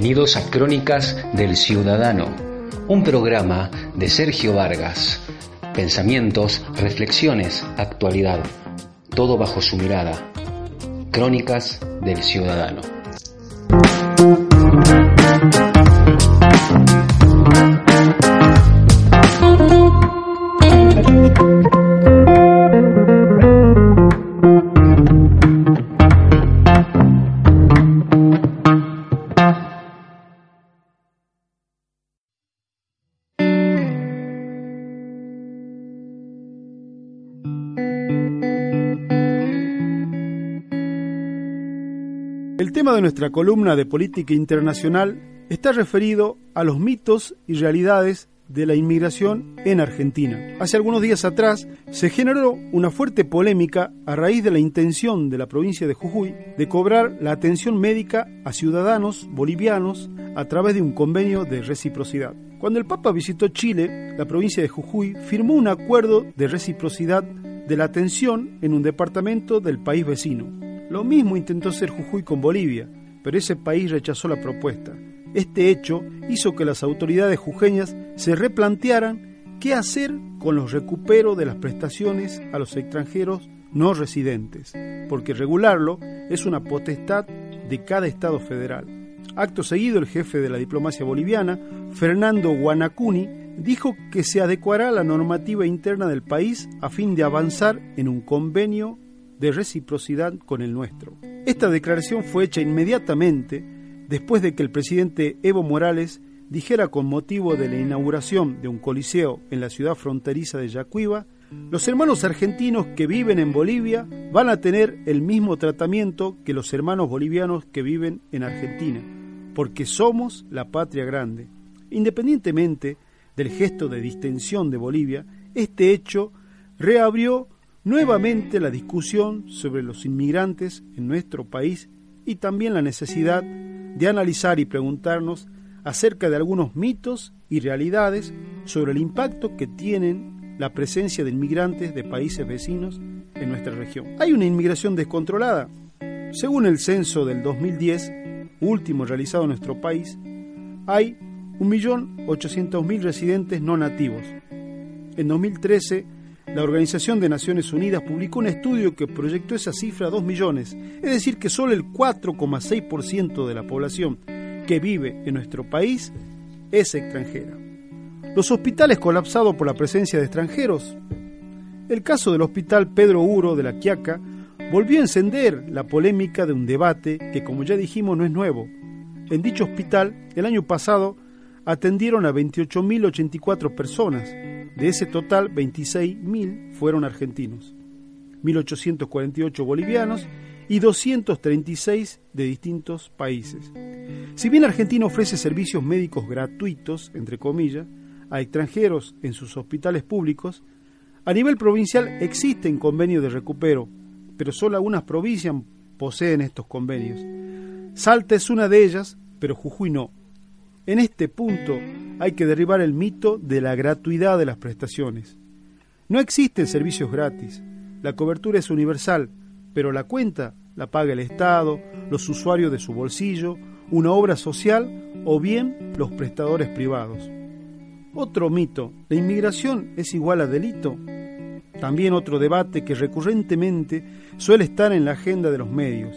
Bienvenidos a Crónicas del Ciudadano, un programa de Sergio Vargas. Pensamientos, reflexiones, actualidad, todo bajo su mirada. Crónicas del Ciudadano. El tema de nuestra columna de política internacional está referido a los mitos y realidades de la inmigración en Argentina. Hace algunos días atrás se generó una fuerte polémica a raíz de la intención de la provincia de Jujuy de cobrar la atención médica a ciudadanos bolivianos a través de un convenio de reciprocidad. Cuando el Papa visitó Chile, la provincia de Jujuy firmó un acuerdo de reciprocidad de la atención en un departamento del país vecino. Lo mismo intentó hacer Jujuy con Bolivia, pero ese país rechazó la propuesta. Este hecho hizo que las autoridades jujeñas se replantearan qué hacer con los recuperos de las prestaciones a los extranjeros no residentes, porque regularlo es una potestad de cada Estado federal. Acto seguido, el jefe de la diplomacia boliviana, Fernando Guanacuni, dijo que se adecuará la normativa interna del país a fin de avanzar en un convenio de reciprocidad con el nuestro. Esta declaración fue hecha inmediatamente después de que el presidente Evo Morales dijera con motivo de la inauguración de un coliseo en la ciudad fronteriza de Yacuiba, los hermanos argentinos que viven en Bolivia van a tener el mismo tratamiento que los hermanos bolivianos que viven en Argentina, porque somos la patria grande. Independientemente del gesto de distensión de Bolivia, este hecho reabrió nuevamente la discusión sobre los inmigrantes en nuestro país y también la necesidad de analizar y preguntarnos acerca de algunos mitos y realidades sobre el impacto que tienen la presencia de inmigrantes de países vecinos en nuestra región. ¿Hay una inmigración descontrolada? Según el censo del 2010, último realizado en nuestro país, hay 1.800.000 residentes no nativos. En 2013, la Organización de Naciones Unidas publicó un estudio que proyectó esa cifra a 2 millones, es decir, que solo el 4,6% de la población que vive en nuestro país es extranjera. Los hospitales colapsados por la presencia de extranjeros. El caso del hospital Pedro Uro de la Quiaca volvió a encender la polémica de un debate que, como ya dijimos, no es nuevo. En dicho hospital, el año pasado, atendieron a 28.084 personas, de ese total, 26.000 fueron argentinos, 1.848 bolivianos y 236 de distintos países. Si bien Argentina ofrece servicios médicos gratuitos, entre comillas, a extranjeros en sus hospitales públicos, a nivel provincial existen convenios de recupero, pero solo algunas provincias poseen estos convenios. Salta es una de ellas, pero Jujuy no. En este punto hay que derribar el mito de la gratuidad de las prestaciones. No existen servicios gratis. La cobertura es universal, pero la cuenta la paga el Estado, los usuarios de su bolsillo, una obra social o bien los prestadores privados. Otro mito, ¿la inmigración es igual a delito? También otro debate que recurrentemente suele estar en la agenda de los medios.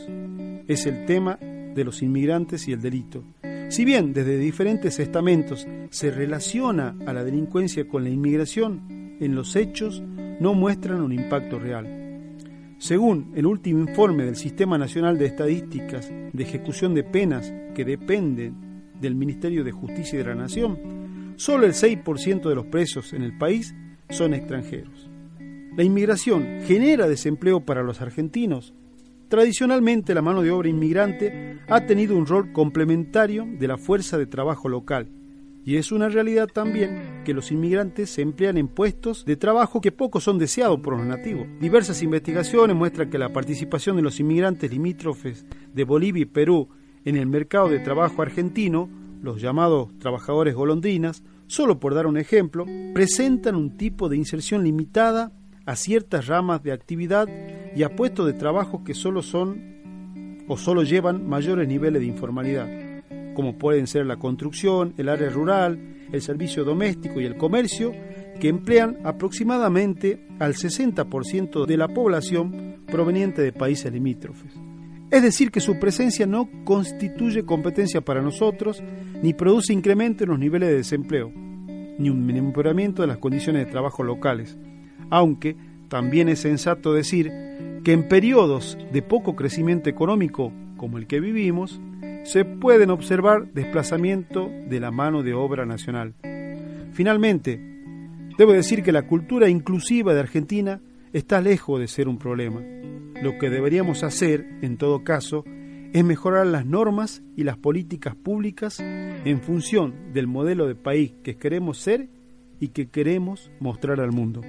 Es el tema de los inmigrantes y el delito. Si bien desde diferentes estamentos se relaciona a la delincuencia con la inmigración, en los hechos no muestran un impacto real. Según el último informe del Sistema Nacional de Estadísticas de Ejecución de Penas, que depende del Ministerio de Justicia de la Nación, solo el 6% de los presos en el país son extranjeros. La inmigración genera desempleo para los argentinos. Tradicionalmente la mano de obra inmigrante ha tenido un rol complementario de la fuerza de trabajo local y es una realidad también que los inmigrantes se emplean en puestos de trabajo que pocos son deseados por los nativos. Diversas investigaciones muestran que la participación de los inmigrantes limítrofes de Bolivia y Perú en el mercado de trabajo argentino, los llamados trabajadores golondrinas, solo por dar un ejemplo, presentan un tipo de inserción limitada a ciertas ramas de actividad y a puestos de trabajo que solo son o solo llevan mayores niveles de informalidad como pueden ser la construcción, el área rural, el servicio doméstico y el comercio, que emplean aproximadamente al 60% de la población proveniente de países limítrofes. Es decir, que su presencia no constituye competencia para nosotros, ni produce incremento en los niveles de desempleo, ni un mejoramiento de las condiciones de trabajo locales, aunque también es sensato decir que en periodos de poco crecimiento económico como el que vivimos, se pueden observar desplazamiento de la mano de obra nacional. Finalmente, debo decir que la cultura inclusiva de Argentina está lejos de ser un problema. Lo que deberíamos hacer, en todo caso, es mejorar las normas y las políticas públicas en función del modelo de país que queremos ser y que queremos mostrar al mundo.